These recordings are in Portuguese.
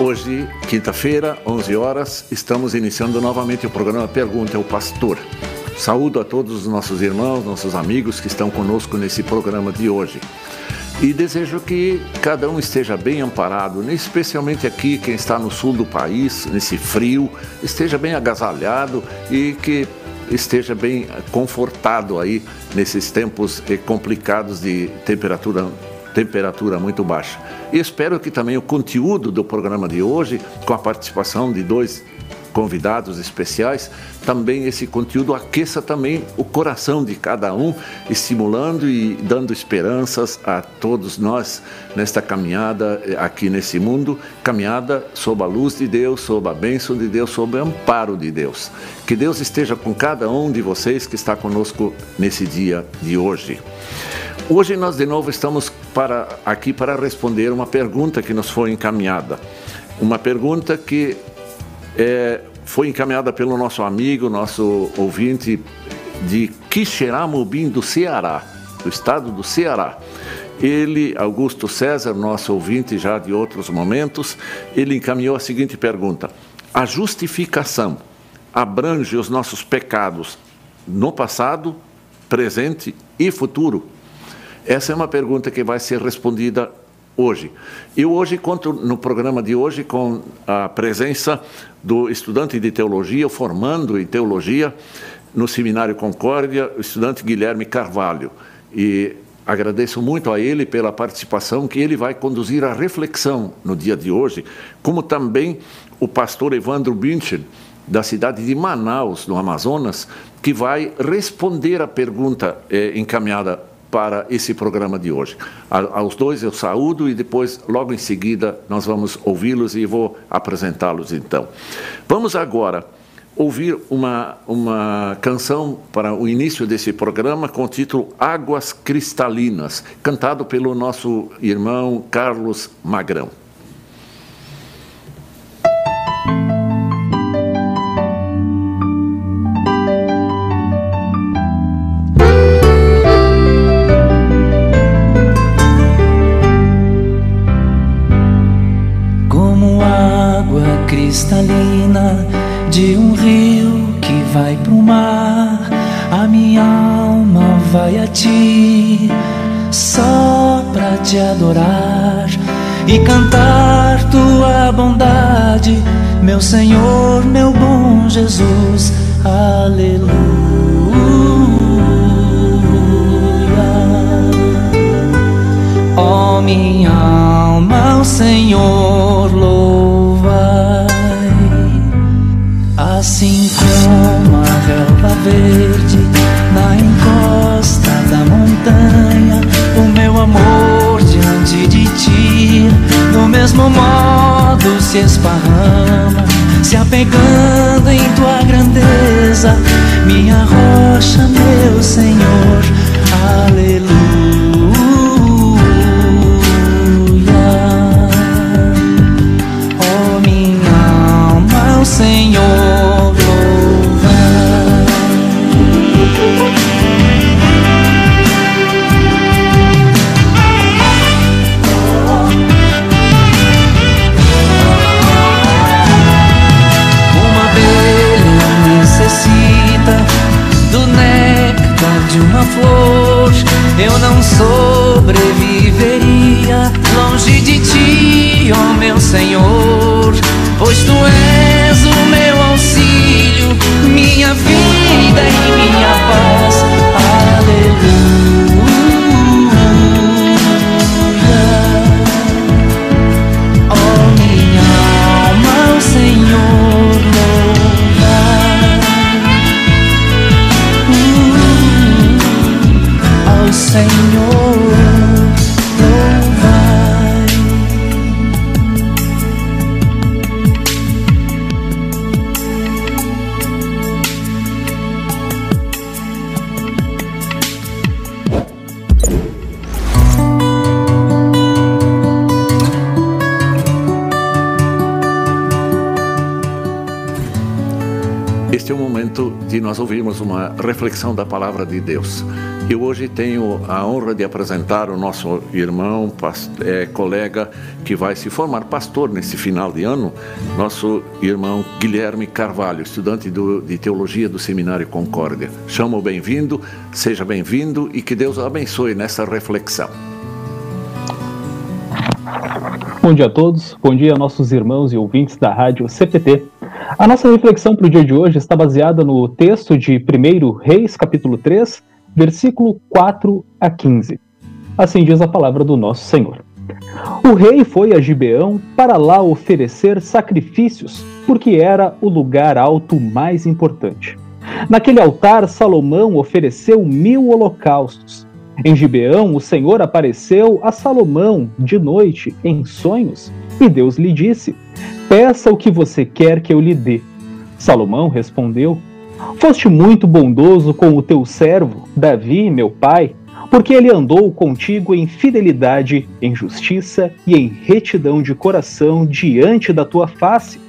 Hoje, quinta-feira, 11 horas, estamos iniciando novamente o programa Pergunta ao Pastor. Saúdo a todos os nossos irmãos, nossos amigos que estão conosco nesse programa de hoje. E desejo que cada um esteja bem amparado, especialmente aqui quem está no sul do país, nesse frio, esteja bem agasalhado e que esteja bem confortado aí nesses tempos complicados de temperatura temperatura muito baixa. E espero que também o conteúdo do programa de hoje, com a participação de dois convidados especiais, também esse conteúdo aqueça também o coração de cada um, estimulando e dando esperanças a todos nós nesta caminhada eh, aqui nesse mundo, caminhada sob a luz de Deus, sob a bênção de Deus, sob o amparo de Deus. Que Deus esteja com cada um de vocês que está conosco nesse dia de hoje. Hoje nós de novo estamos para, aqui para responder uma pergunta que nos foi encaminhada. Uma pergunta que é, foi encaminhada pelo nosso amigo, nosso ouvinte de Quixeramobim do Ceará, do estado do Ceará. Ele, Augusto César, nosso ouvinte já de outros momentos, ele encaminhou a seguinte pergunta: A justificação abrange os nossos pecados no passado, presente e futuro? Essa é uma pergunta que vai ser respondida hoje. Eu hoje conto no programa de hoje com a presença do estudante de teologia, formando em teologia no Seminário Concórdia, o estudante Guilherme Carvalho. E agradeço muito a ele pela participação, que ele vai conduzir a reflexão no dia de hoje, como também o pastor Evandro Bincher, da cidade de Manaus, no Amazonas, que vai responder a pergunta eh, encaminhada para esse programa de hoje. aos dois eu saúdo e depois, logo em seguida, nós vamos ouvi-los e vou apresentá-los então. Vamos agora ouvir uma, uma canção para o início desse programa com o título Águas Cristalinas, cantado pelo nosso irmão Carlos Magrão. Cristalina de um rio que vai pro mar. A minha alma vai a ti só pra te adorar e cantar tua bondade, meu Senhor, meu bom Jesus. Aleluia. Oh, minha alma, o Senhor louva Assim como a relva verde na encosta da montanha, o meu amor diante de ti, do mesmo modo se esparrama, se apegando em tua grandeza, minha rocha, meu Senhor, aleluia. Reflexão da palavra de Deus. E hoje tenho a honra de apresentar o nosso irmão, é, colega, que vai se formar pastor nesse final de ano, nosso irmão Guilherme Carvalho, estudante do, de teologia do Seminário Concórdia. Chamo bem-vindo, seja bem-vindo e que Deus o abençoe nessa reflexão. Bom dia a todos, bom dia a nossos irmãos e ouvintes da rádio CPT. A nossa reflexão para o dia de hoje está baseada no texto de 1 Reis, capítulo 3, versículo 4 a 15. Assim diz a palavra do nosso Senhor. O rei foi a Gibeão para lá oferecer sacrifícios, porque era o lugar alto mais importante. Naquele altar, Salomão ofereceu mil holocaustos em Gibeão, o Senhor apareceu a Salomão de noite em sonhos, e Deus lhe disse: Peça o que você quer que eu lhe dê. Salomão respondeu: Foste muito bondoso com o teu servo, Davi, meu pai, porque ele andou contigo em fidelidade, em justiça e em retidão de coração diante da tua face.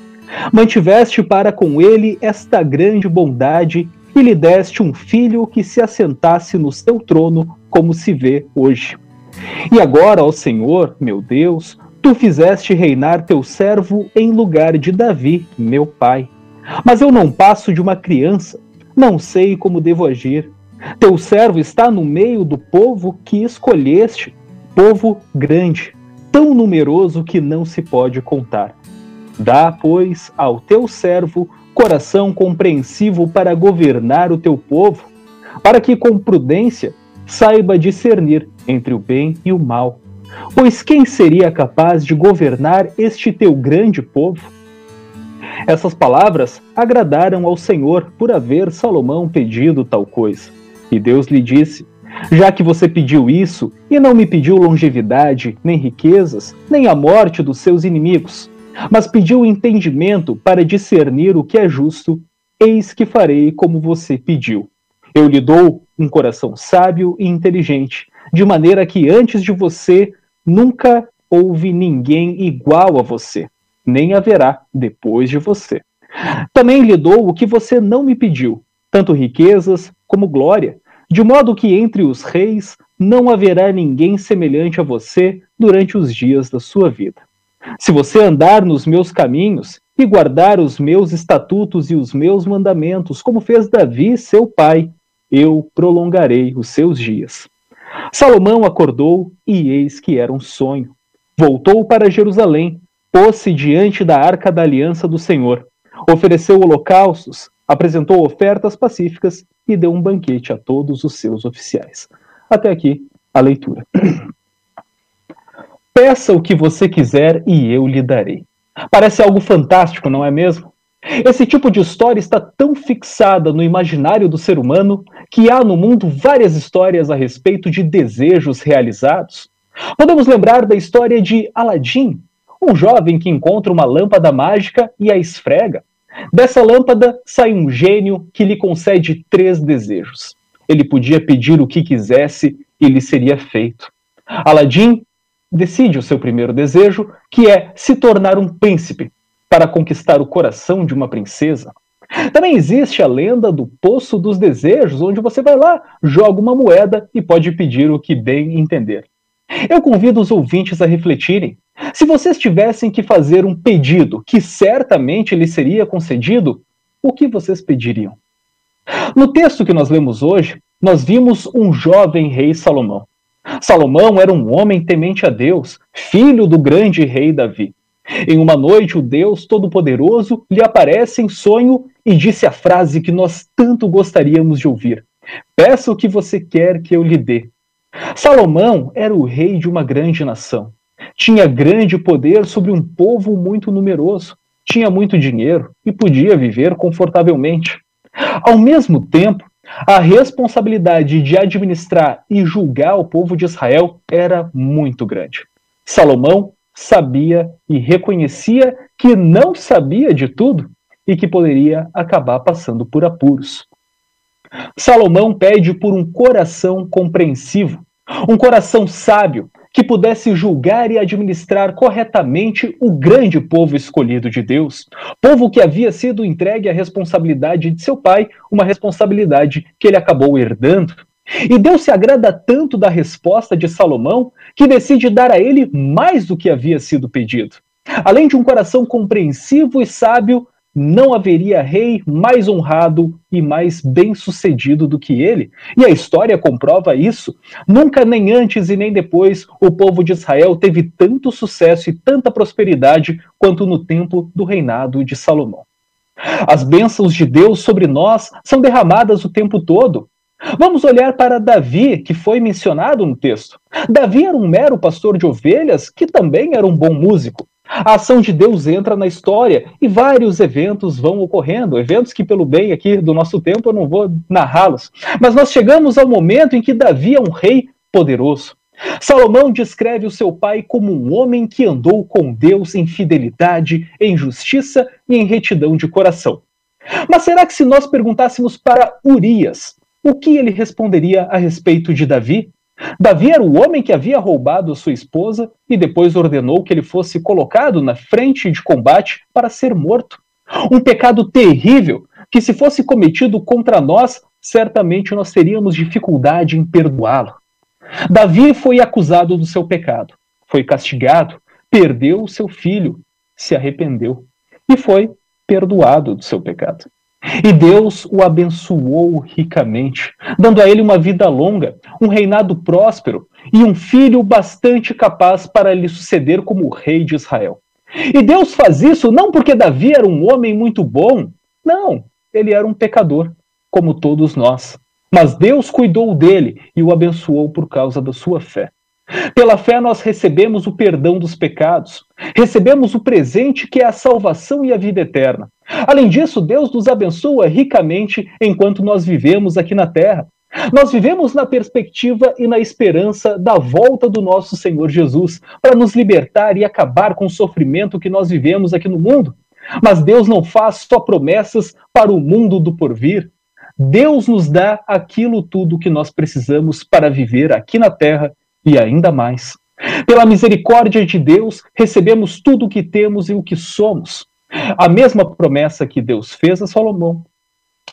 Mantiveste para com ele esta grande bondade e lhe deste um filho que se assentasse no seu trono como se vê hoje. E agora, ó Senhor, meu Deus, tu fizeste reinar teu servo em lugar de Davi, meu pai. Mas eu não passo de uma criança, não sei como devo agir. Teu servo está no meio do povo que escolheste, povo grande, tão numeroso que não se pode contar. Dá, pois, ao teu servo coração compreensivo para governar o teu povo, para que com prudência saiba discernir entre o bem e o mal. Pois quem seria capaz de governar este teu grande povo? Essas palavras agradaram ao Senhor por haver Salomão pedido tal coisa. E Deus lhe disse: Já que você pediu isso e não me pediu longevidade, nem riquezas, nem a morte dos seus inimigos, mas pediu entendimento para discernir o que é justo, eis que farei como você pediu. Eu lhe dou um coração sábio e inteligente, de maneira que antes de você nunca houve ninguém igual a você, nem haverá depois de você. Também lhe dou o que você não me pediu, tanto riquezas como glória, de modo que entre os reis não haverá ninguém semelhante a você durante os dias da sua vida. Se você andar nos meus caminhos e guardar os meus estatutos e os meus mandamentos, como fez Davi, seu pai, eu prolongarei os seus dias. Salomão acordou e eis que era um sonho. Voltou para Jerusalém, pôs-se diante da arca da aliança do Senhor, ofereceu holocaustos, apresentou ofertas pacíficas e deu um banquete a todos os seus oficiais. Até aqui a leitura. Peça o que você quiser e eu lhe darei. Parece algo fantástico, não é mesmo? Esse tipo de história está tão fixada no imaginário do ser humano que há no mundo várias histórias a respeito de desejos realizados. Podemos lembrar da história de Aladim, um jovem que encontra uma lâmpada mágica e a esfrega. Dessa lâmpada sai um gênio que lhe concede três desejos. Ele podia pedir o que quisesse e lhe seria feito. Aladim decide o seu primeiro desejo, que é se tornar um príncipe para conquistar o coração de uma princesa. Também existe a lenda do Poço dos Desejos, onde você vai lá, joga uma moeda e pode pedir o que bem entender. Eu convido os ouvintes a refletirem. Se vocês tivessem que fazer um pedido que certamente lhe seria concedido, o que vocês pediriam? No texto que nós lemos hoje, nós vimos um jovem rei Salomão. Salomão era um homem temente a Deus, filho do grande rei Davi. Em uma noite, o Deus Todo-Poderoso lhe aparece em sonho e disse a frase que nós tanto gostaríamos de ouvir: Peça o que você quer que eu lhe dê. Salomão era o rei de uma grande nação. Tinha grande poder sobre um povo muito numeroso. Tinha muito dinheiro e podia viver confortavelmente. Ao mesmo tempo, a responsabilidade de administrar e julgar o povo de Israel era muito grande. Salomão sabia e reconhecia que não sabia de tudo e que poderia acabar passando por apuros. Salomão pede por um coração compreensivo, um coração sábio que pudesse julgar e administrar corretamente o grande povo escolhido de Deus, povo que havia sido entregue à responsabilidade de seu pai, uma responsabilidade que ele acabou herdando. E Deus se agrada tanto da resposta de Salomão que decide dar a ele mais do que havia sido pedido. Além de um coração compreensivo e sábio, não haveria rei mais honrado e mais bem-sucedido do que ele. E a história comprova isso. Nunca, nem antes e nem depois, o povo de Israel teve tanto sucesso e tanta prosperidade quanto no tempo do reinado de Salomão. As bênçãos de Deus sobre nós são derramadas o tempo todo. Vamos olhar para Davi, que foi mencionado no texto. Davi era um mero pastor de ovelhas que também era um bom músico. A ação de Deus entra na história e vários eventos vão ocorrendo, eventos que, pelo bem aqui do nosso tempo, eu não vou narrá-los. Mas nós chegamos ao momento em que Davi é um rei poderoso. Salomão descreve o seu pai como um homem que andou com Deus em fidelidade, em justiça e em retidão de coração. Mas será que se nós perguntássemos para Urias, o que ele responderia a respeito de Davi? Davi era o homem que havia roubado sua esposa e depois ordenou que ele fosse colocado na frente de combate para ser morto. Um pecado terrível que, se fosse cometido contra nós, certamente nós teríamos dificuldade em perdoá-lo. Davi foi acusado do seu pecado, foi castigado, perdeu o seu filho, se arrependeu e foi perdoado do seu pecado. E Deus o abençoou ricamente, dando a ele uma vida longa, um reinado próspero e um filho bastante capaz para lhe suceder como rei de Israel. E Deus faz isso não porque Davi era um homem muito bom, não, ele era um pecador, como todos nós. Mas Deus cuidou dele e o abençoou por causa da sua fé. Pela fé, nós recebemos o perdão dos pecados, recebemos o presente que é a salvação e a vida eterna. Além disso, Deus nos abençoa ricamente enquanto nós vivemos aqui na terra. Nós vivemos na perspectiva e na esperança da volta do nosso Senhor Jesus para nos libertar e acabar com o sofrimento que nós vivemos aqui no mundo. Mas Deus não faz só promessas para o mundo do porvir. Deus nos dá aquilo tudo que nós precisamos para viver aqui na terra e ainda mais. Pela misericórdia de Deus, recebemos tudo o que temos e o que somos. A mesma promessa que Deus fez a Salomão,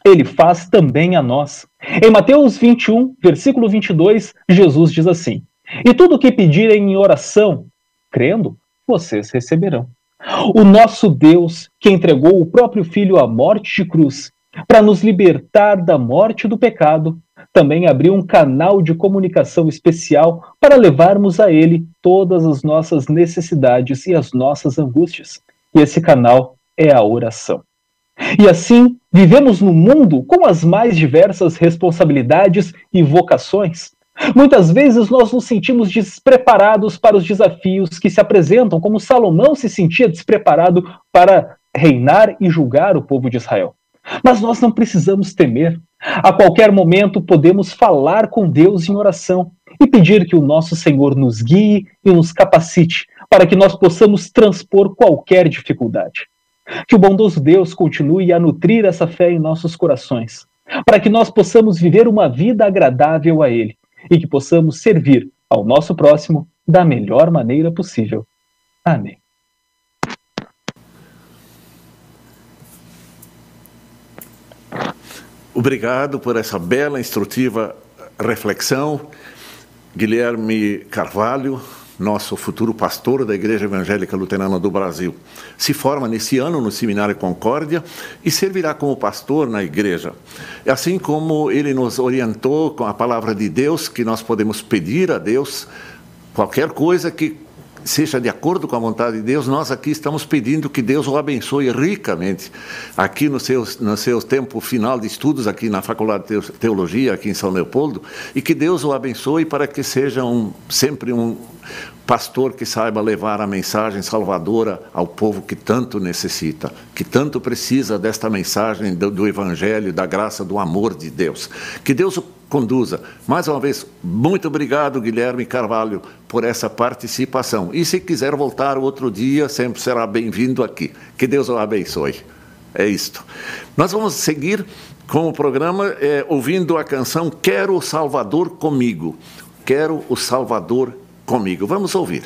ele faz também a nós. Em Mateus 21, versículo 22, Jesus diz assim: E tudo o que pedirem em oração, crendo, vocês receberão. O nosso Deus, que entregou o próprio Filho à morte de cruz, para nos libertar da morte do pecado, também abriu um canal de comunicação especial para levarmos a ele todas as nossas necessidades e as nossas angústias. E esse canal é a oração. E assim, vivemos no mundo com as mais diversas responsabilidades e vocações. Muitas vezes nós nos sentimos despreparados para os desafios que se apresentam, como Salomão se sentia despreparado para reinar e julgar o povo de Israel. Mas nós não precisamos temer. A qualquer momento podemos falar com Deus em oração e pedir que o nosso Senhor nos guie e nos capacite para que nós possamos transpor qualquer dificuldade. Que o bondoso Deus continue a nutrir essa fé em nossos corações, para que nós possamos viver uma vida agradável a Ele e que possamos servir ao nosso próximo da melhor maneira possível. Amém. Obrigado por essa bela, instrutiva reflexão. Guilherme Carvalho, nosso futuro pastor da Igreja Evangélica Luterana do Brasil. Se forma nesse ano no Seminário Concórdia e servirá como pastor na igreja. Assim como ele nos orientou com a palavra de Deus, que nós podemos pedir a Deus qualquer coisa que seja de acordo com a vontade de Deus, nós aqui estamos pedindo que Deus o abençoe ricamente aqui no seu, no seu tempo final de estudos aqui na Faculdade de Teologia, aqui em São Leopoldo, e que Deus o abençoe para que seja um, sempre um pastor que saiba levar a mensagem salvadora ao povo que tanto necessita, que tanto precisa desta mensagem do, do Evangelho, da graça, do amor de Deus. Que Deus o conduza. Mais uma vez, muito obrigado, Guilherme Carvalho, por essa participação. E se quiser voltar outro dia, sempre será bem-vindo aqui. Que Deus o abençoe. É isto. Nós vamos seguir com o programa é, ouvindo a canção Quero o Salvador comigo. Quero o Salvador comigo. Vamos ouvir.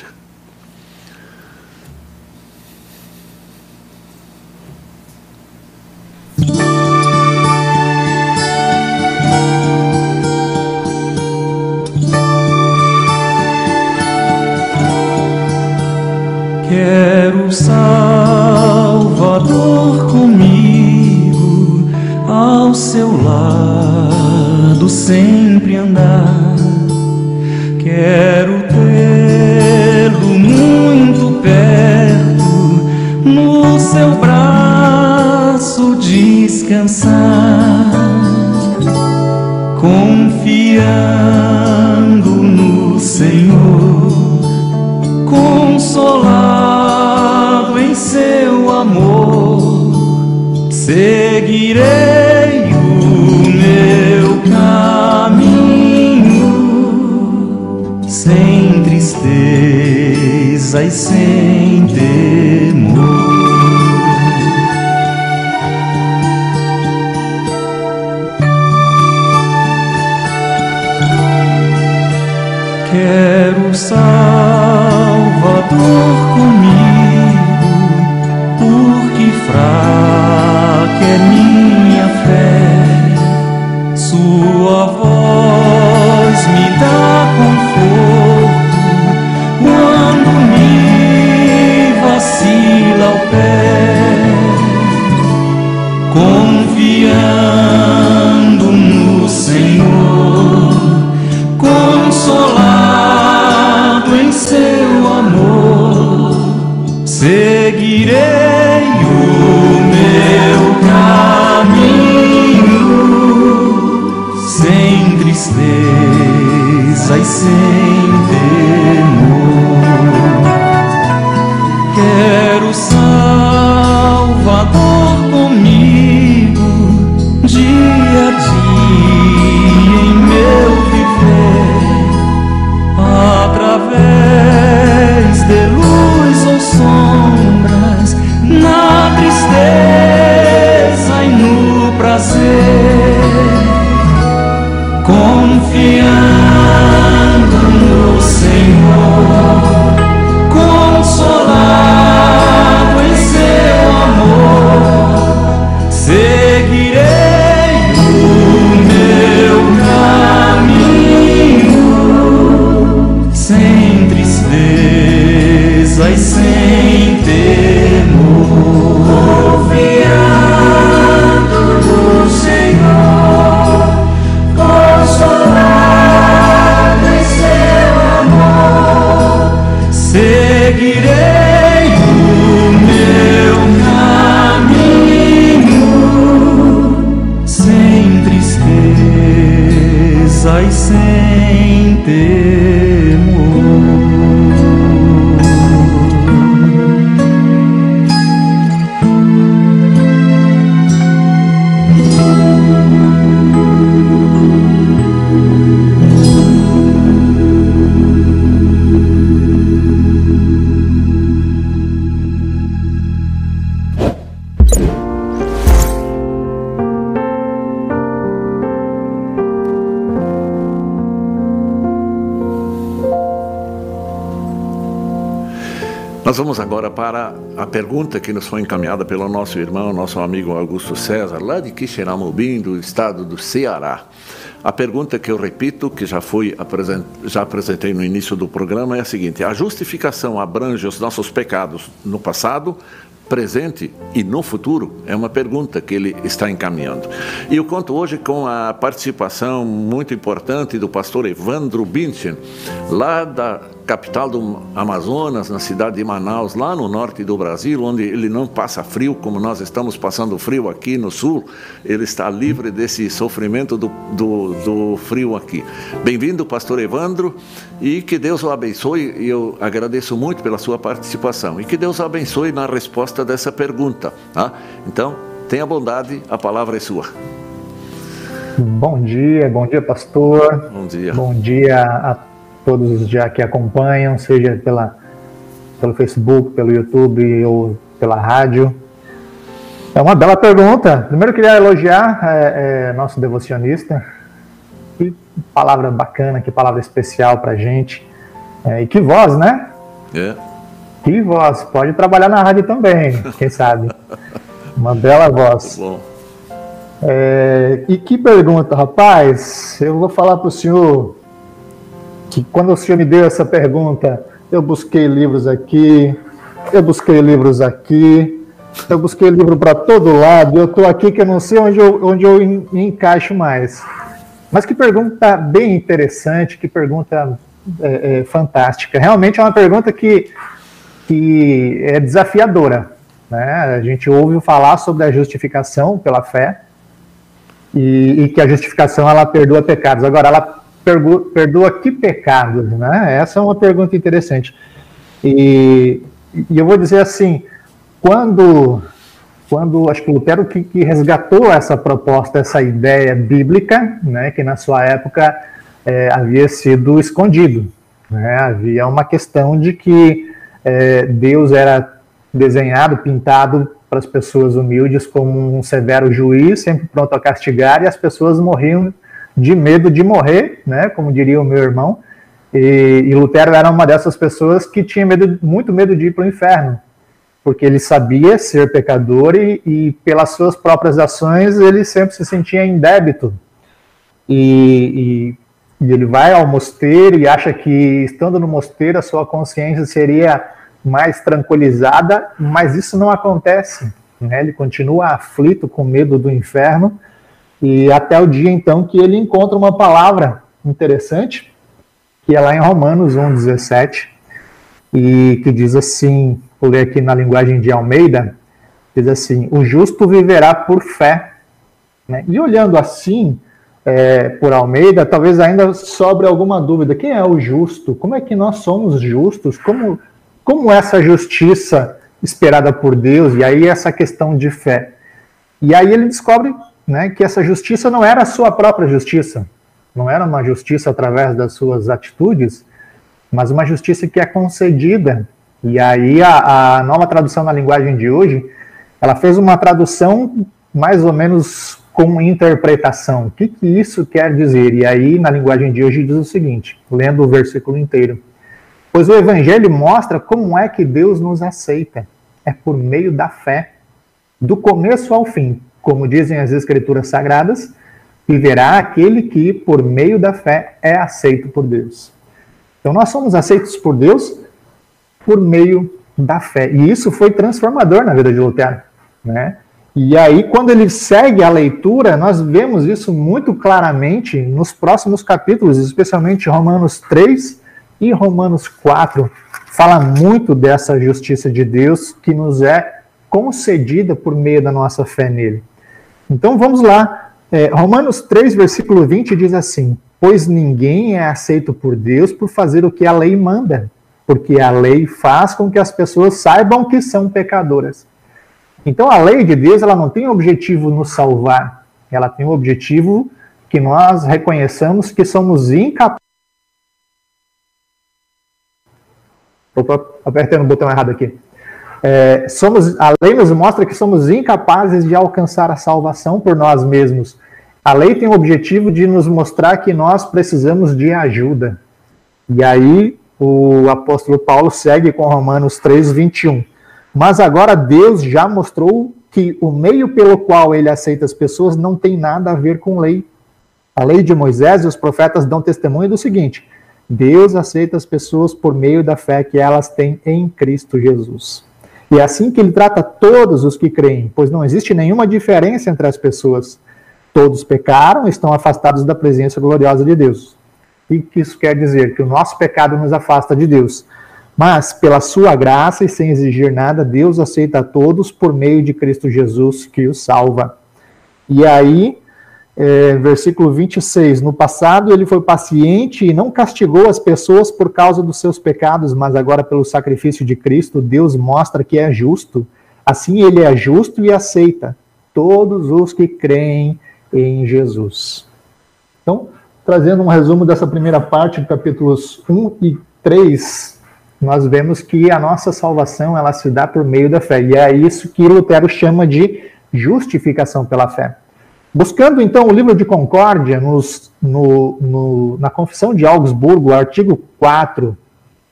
Nós vamos agora para a pergunta que nos foi encaminhada pelo nosso irmão, nosso amigo Augusto César, lá de Quixeramobim, do estado do Ceará. A pergunta que eu repito, que já, apresen- já apresentei no início do programa, é a seguinte: a justificação abrange os nossos pecados no passado, presente e no futuro? É uma pergunta que ele está encaminhando. E eu conto hoje com a participação muito importante do pastor Evandro Binchen, lá da capital do Amazonas, na cidade de Manaus, lá no norte do Brasil, onde ele não passa frio como nós estamos passando frio aqui no sul, ele está livre desse sofrimento do, do, do frio aqui. Bem-vindo, pastor Evandro, e que Deus o abençoe, e eu agradeço muito pela sua participação, e que Deus o abençoe na resposta dessa pergunta. Tá? Então, tenha bondade, a palavra é sua. Bom dia, bom dia, pastor. Bom dia. Bom dia a todos já que acompanham, seja pela, pelo Facebook, pelo YouTube ou pela rádio. É uma bela pergunta. Primeiro, queria elogiar é, é, nosso devocionista. Que palavra bacana, que palavra especial para gente. É, e que voz, né? É. Que voz. Pode trabalhar na rádio também, quem sabe. Uma bela voz. Bom. É, e que pergunta, rapaz. Eu vou falar para o senhor que quando o senhor me deu essa pergunta, eu busquei livros aqui, eu busquei livros aqui, eu busquei livro para todo lado, eu estou aqui que eu não sei onde eu, onde eu me encaixo mais. Mas que pergunta bem interessante, que pergunta é, é, fantástica. Realmente é uma pergunta que, que é desafiadora. Né? A gente ouve falar sobre a justificação pela fé e, e que a justificação ela perdoa pecados. Agora, ela perdoa, que pecados? Né? Essa é uma pergunta interessante. E, e eu vou dizer assim, quando quando acho que Lutero que, que, resgatou essa proposta, essa ideia bíblica, né, que na sua época é, havia sido escondido. Né? Havia uma questão de que é, Deus era desenhado, pintado para as pessoas humildes como um severo juiz, sempre pronto a castigar, e as pessoas morriam de medo de morrer, né, como diria o meu irmão. E, e Lutero era uma dessas pessoas que tinha medo, muito medo de ir para o inferno, porque ele sabia ser pecador e, e, pelas suas próprias ações ele sempre se sentia em débito. E, e, e, ele vai ao mosteiro e acha que estando no mosteiro a sua consciência seria mais tranquilizada, mas isso não acontece. Né? Ele continua aflito com medo do inferno e até o dia então que ele encontra uma palavra interessante que é lá em Romanos 1:17 e que diz assim vou ler aqui na linguagem de Almeida, diz assim: o justo viverá por fé. Né? E olhando assim, é, por Almeida, talvez ainda sobre alguma dúvida: quem é o justo? Como é que nós somos justos? Como, como essa justiça esperada por Deus? E aí, essa questão de fé. E aí ele descobre né, que essa justiça não era a sua própria justiça, não era uma justiça através das suas atitudes, mas uma justiça que é concedida e aí a, a nova tradução na linguagem de hoje, ela fez uma tradução mais ou menos com interpretação. O que, que isso quer dizer? E aí na linguagem de hoje diz o seguinte, lendo o versículo inteiro. Pois o evangelho mostra como é que Deus nos aceita. É por meio da fé, do começo ao fim. Como dizem as escrituras sagradas, viverá aquele que, por meio da fé, é aceito por Deus. Então nós somos aceitos por Deus por meio da fé. E isso foi transformador na vida de Lutero, né? E aí, quando ele segue a leitura, nós vemos isso muito claramente nos próximos capítulos, especialmente Romanos 3 e Romanos 4. Fala muito dessa justiça de Deus que nos é concedida por meio da nossa fé nele. Então vamos lá. É, Romanos 3, versículo 20 diz assim: Pois ninguém é aceito por Deus por fazer o que a lei manda, porque a lei faz com que as pessoas saibam que são pecadoras. Então a lei de Deus ela não tem objetivo nos salvar, ela tem o objetivo que nós reconheçamos que somos incapazes. Opa, apertando o botão errado aqui. É, somos, a lei nos mostra que somos incapazes de alcançar a salvação por nós mesmos. A lei tem o objetivo de nos mostrar que nós precisamos de ajuda. E aí o apóstolo Paulo segue com Romanos 3, 21. Mas agora Deus já mostrou que o meio pelo qual ele aceita as pessoas não tem nada a ver com lei. A lei de Moisés e os profetas dão testemunho do seguinte: Deus aceita as pessoas por meio da fé que elas têm em Cristo Jesus. E é assim que ele trata todos os que creem, pois não existe nenhuma diferença entre as pessoas. Todos pecaram, estão afastados da presença gloriosa de Deus. O que isso quer dizer? Que o nosso pecado nos afasta de Deus. Mas, pela sua graça e sem exigir nada, Deus aceita a todos por meio de Cristo Jesus que os salva. E aí, é, versículo 26, no passado ele foi paciente e não castigou as pessoas por causa dos seus pecados, mas agora pelo sacrifício de Cristo, Deus mostra que é justo. Assim ele é justo e aceita todos os que creem em Jesus. Então, Trazendo um resumo dessa primeira parte, capítulos 1 e 3, nós vemos que a nossa salvação ela se dá por meio da fé. E é isso que Lutero chama de justificação pela fé. Buscando então o livro de Concórdia, nos, no, no, na Confissão de Augsburgo, artigo 4,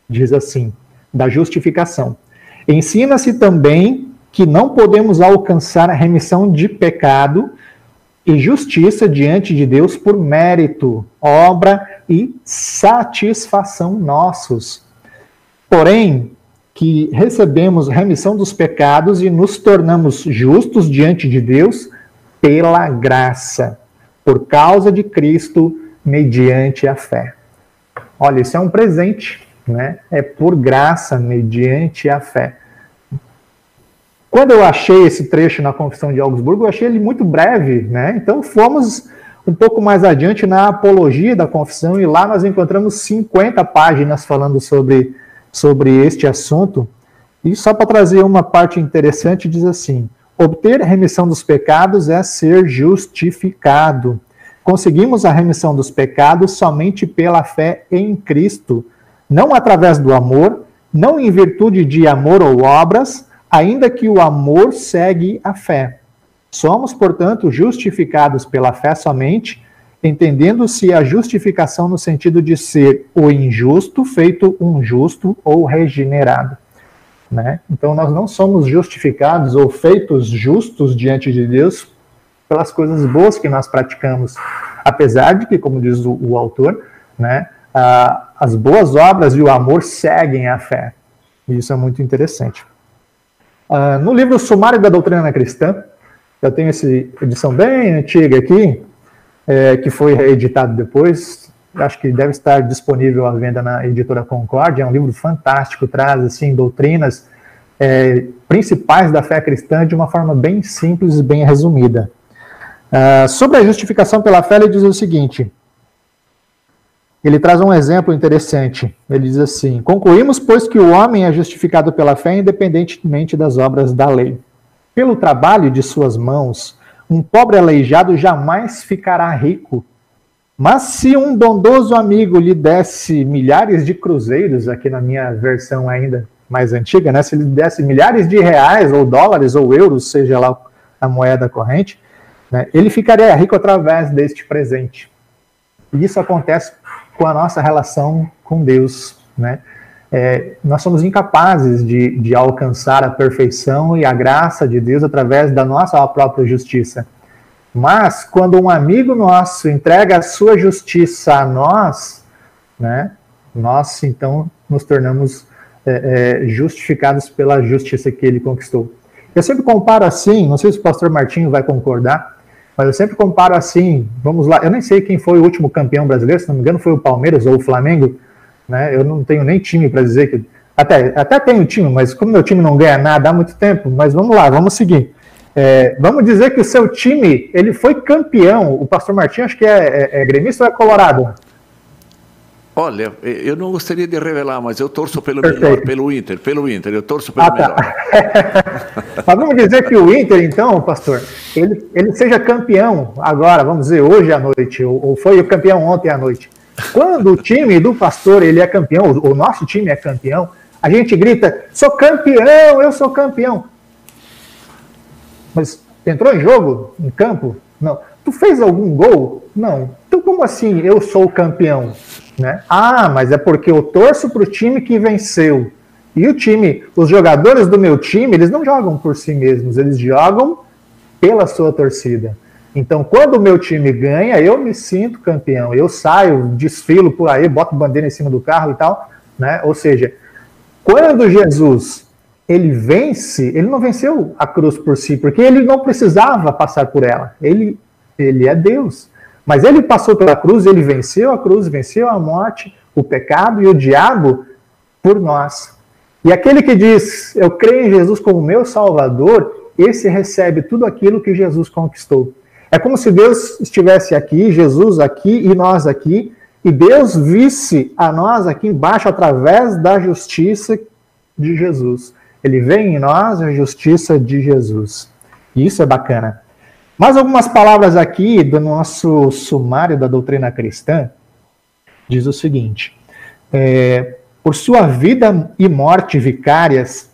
diz assim, da justificação. Ensina-se também que não podemos alcançar a remissão de pecado e justiça diante de Deus por mérito, obra e satisfação nossos. Porém, que recebemos remissão dos pecados e nos tornamos justos diante de Deus pela graça, por causa de Cristo, mediante a fé. Olha, isso é um presente, né? É por graça, mediante a fé. Quando eu achei esse trecho na Confissão de Augsburgo, eu achei ele muito breve, né? Então fomos um pouco mais adiante na apologia da confissão e lá nós encontramos 50 páginas falando sobre, sobre este assunto. E só para trazer uma parte interessante, diz assim: obter remissão dos pecados é ser justificado. Conseguimos a remissão dos pecados somente pela fé em Cristo, não através do amor, não em virtude de amor ou obras, ainda que o amor segue a fé. Somos, portanto, justificados pela fé somente, entendendo-se a justificação no sentido de ser o injusto feito um justo ou regenerado. Né? Então, nós não somos justificados ou feitos justos diante de Deus pelas coisas boas que nós praticamos, apesar de que, como diz o, o autor, né, a, as boas obras e o amor seguem a fé. E isso é muito interessante. Uh, no livro Sumário da Doutrina Cristã, eu tenho essa edição bem antiga aqui, é, que foi reeditado depois, acho que deve estar disponível à venda na editora Concórdia, é um livro fantástico, traz assim doutrinas é, principais da fé cristã de uma forma bem simples e bem resumida. Uh, sobre a justificação pela fé, ele diz o seguinte: ele traz um exemplo interessante. Ele diz assim: Concluímos, pois, que o homem é justificado pela fé independentemente das obras da lei. Pelo trabalho de suas mãos, um pobre aleijado jamais ficará rico. Mas se um bondoso amigo lhe desse milhares de cruzeiros, aqui na minha versão ainda mais antiga, né? Se ele desse milhares de reais, ou dólares, ou euros, seja lá a moeda corrente, né? ele ficaria rico através deste presente. E isso acontece com a nossa relação com Deus, né? É, nós somos incapazes de, de alcançar a perfeição e a graça de Deus através da nossa própria justiça. Mas quando um amigo nosso entrega a sua justiça a nós, né, nós então nos tornamos é, é, justificados pela justiça que ele conquistou. Eu sempre comparo assim, não sei se o pastor Martinho vai concordar, mas eu sempre comparo assim, vamos lá, eu nem sei quem foi o último campeão brasileiro, se não me engano foi o Palmeiras ou o Flamengo, né? Eu não tenho nem time para dizer que até até tenho time, mas como meu time não ganha nada há muito tempo, mas vamos lá, vamos seguir. É, vamos dizer que o seu time ele foi campeão. O Pastor Martinho acho que é, é, é gremista ou é colorado? Olha, eu não gostaria de revelar, mas eu torço pelo Perfeito. melhor, pelo Inter, pelo Inter, eu torço pelo ah, tá. melhor. mas vamos dizer que o Inter, então, pastor, ele, ele seja campeão agora, vamos dizer, hoje à noite, ou, ou foi o campeão ontem à noite. Quando o time do pastor ele é campeão, o nosso time é campeão, a gente grita: sou campeão, eu sou campeão. Mas entrou em jogo, em campo? Não. Tu fez algum gol? Não. Então, como assim eu sou campeão? Né? Ah, mas é porque eu torço para o time que venceu. E o time, os jogadores do meu time, eles não jogam por si mesmos, eles jogam pela sua torcida. Então, quando o meu time ganha, eu me sinto campeão. Eu saio, desfilo por aí, boto bandeira em cima do carro e tal, né? Ou seja, quando Jesus ele vence, ele não venceu a cruz por si, porque ele não precisava passar por ela. Ele ele é Deus. Mas ele passou pela cruz, ele venceu a cruz, venceu a morte, o pecado e o diabo por nós. E aquele que diz, eu creio em Jesus como meu Salvador, esse recebe tudo aquilo que Jesus conquistou. É como se Deus estivesse aqui, Jesus aqui e nós aqui, e Deus visse a nós aqui embaixo através da justiça de Jesus. Ele vê em nós a justiça de Jesus. Isso é bacana. Mais algumas palavras aqui do nosso sumário da doutrina cristã. Diz o seguinte: é, por sua vida e morte vicárias,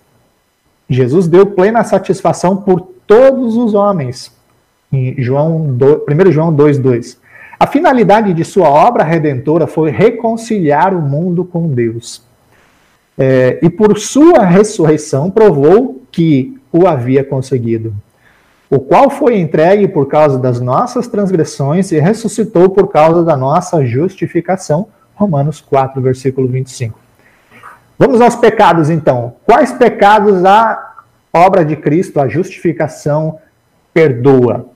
Jesus deu plena satisfação por todos os homens. Em João 2, 1 João 2,2. A finalidade de sua obra redentora foi reconciliar o mundo com Deus. É, e por sua ressurreição provou que o havia conseguido. O qual foi entregue por causa das nossas transgressões e ressuscitou por causa da nossa justificação. Romanos 4, versículo 25. Vamos aos pecados, então. Quais pecados a obra de Cristo, a justificação, perdoa?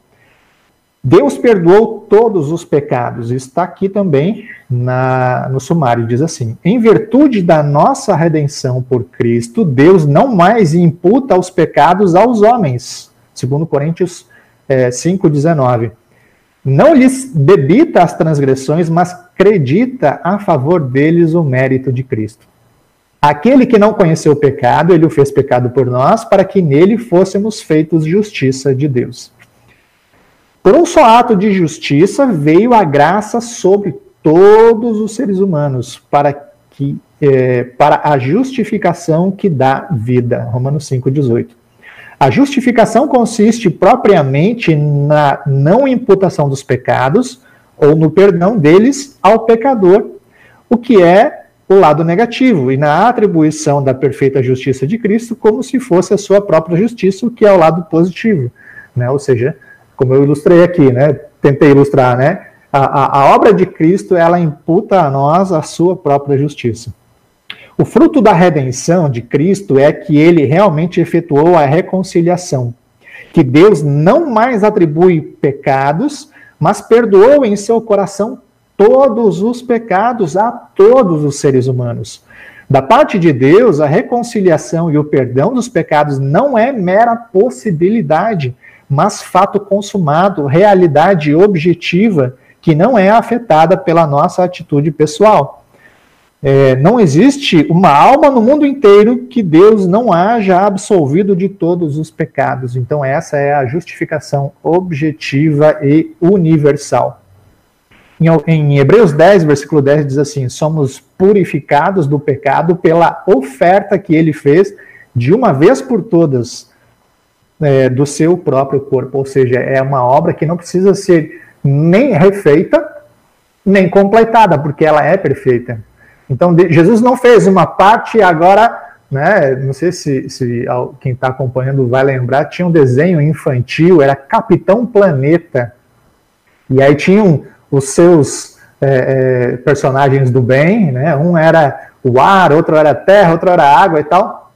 Deus perdoou todos os pecados. Está aqui também na, no sumário, diz assim: Em virtude da nossa redenção por Cristo, Deus não mais imputa os pecados aos homens. Segundo Coríntios é, 5,19. Não lhes debita as transgressões, mas acredita a favor deles o mérito de Cristo. Aquele que não conheceu o pecado, ele o fez pecado por nós, para que nele fôssemos feitos justiça de Deus. Por um só ato de justiça veio a graça sobre todos os seres humanos para que é, para a justificação que dá vida. Romanos 5:18. A justificação consiste propriamente na não imputação dos pecados ou no perdão deles ao pecador, o que é o lado negativo, e na atribuição da perfeita justiça de Cristo como se fosse a sua própria justiça, o que é o lado positivo, né? Ou seja, como eu ilustrei aqui, né? Tentei ilustrar, né? A, a, a obra de Cristo, ela imputa a nós a sua própria justiça. O fruto da redenção de Cristo é que ele realmente efetuou a reconciliação, que Deus não mais atribui pecados, mas perdoou em seu coração todos os pecados a todos os seres humanos. Da parte de Deus, a reconciliação e o perdão dos pecados não é mera possibilidade, mas fato consumado, realidade objetiva que não é afetada pela nossa atitude pessoal. É, não existe uma alma no mundo inteiro que Deus não haja absolvido de todos os pecados. Então, essa é a justificação objetiva e universal. Em, em Hebreus 10, versículo 10, diz assim: Somos purificados do pecado pela oferta que ele fez de uma vez por todas é, do seu próprio corpo. Ou seja, é uma obra que não precisa ser nem refeita, nem completada, porque ela é perfeita. Então, Jesus não fez uma parte agora, né, não sei se, se quem está acompanhando vai lembrar, tinha um desenho infantil, era Capitão Planeta. E aí tinham os seus é, é, personagens do bem, né? Um era o ar, outro era a terra, outro era a água e tal.